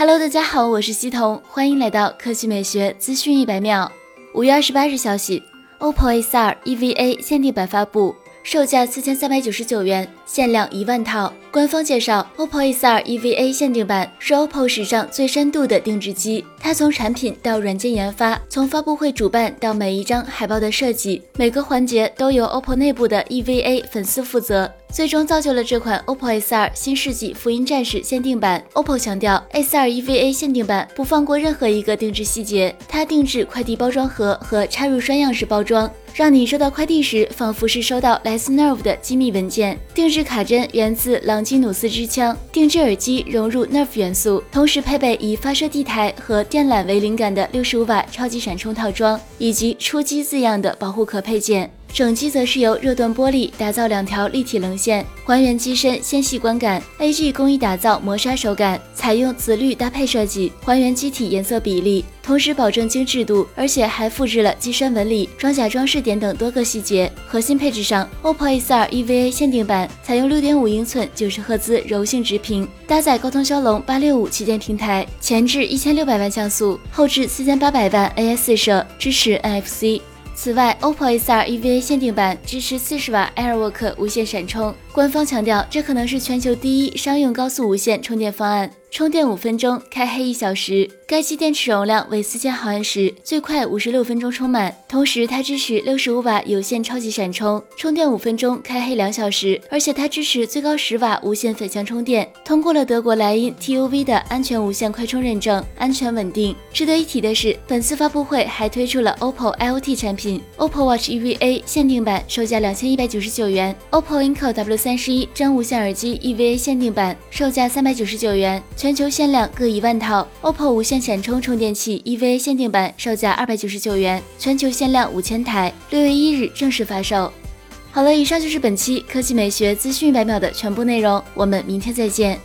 Hello，大家好，我是西彤，欢迎来到科技美学资讯一百秒。五月二十八日消息，OPPO A2 EVA 限定版发布，售价四千三百九十九元，限量一万套。官方介绍，OPPO A2 EVA 限定版是 OPPO 史上最深度的定制机。它从产品到软件研发，从发布会主办到每一张海报的设计，每个环节都由 OPPO 内部的 EVA 粉丝负责，最终造就了这款 OPPO A2 新世纪福音战士限定版。OPPO 强调，A2 EVA 限定版不放过任何一个定制细节，它定制快递包装盒和插入栓样式包装，让你收到快递时仿佛是收到来自 Nerve 的机密文件。定制卡针源自朗基努斯之枪，定制耳机融入 Nerve 元素，同时配备以发射地台和电缆为灵感的六十五瓦超级闪充套装，以及出击字样的保护壳配件。整机则是由热锻玻璃打造两条立体棱线，还原机身纤细观感。A.G. 工艺打造磨砂手感，采用紫绿搭配设计，还原机体颜色比例，同时保证精致度，而且还复制了机身纹理、装甲装饰点等多个细节。核心配置上，OPPO A2 EVA 限定版采用六点五英寸九十赫兹柔性直屏，搭载高通骁龙八六五旗舰平台，前置一千六百万像素，后置四千八百万 AI 四摄，支持 NFC。此外，OPPO A2 EVA 限定版支持四十瓦 AirWork 无线闪充，官方强调这可能是全球第一商用高速无线充电方案。充电五分钟，开黑一小时。该机电池容量为四千毫安时，最快五十六分钟充满。同时，它支持六十五瓦有线超级闪充，充电五分钟，开黑两小时。而且它支持最高十瓦无线反向充电，通过了德国莱茵 TUV 的安全无线快充认证，安全稳定。值得一提的是，本次发布会还推出了 OPPO IoT 产品，OPPO Watch EVA 限定版售价两千一百九十九元，OPPO Enco W 三十一真无线耳机 EVA 限定版售价三百九十九元。全球限量各一万套，OPPO 无线闪充充电器 EVA 限定版售价二百九十九元，全球限量五千台，六月一日正式发售。好了，以上就是本期科技美学资讯一百秒的全部内容，我们明天再见。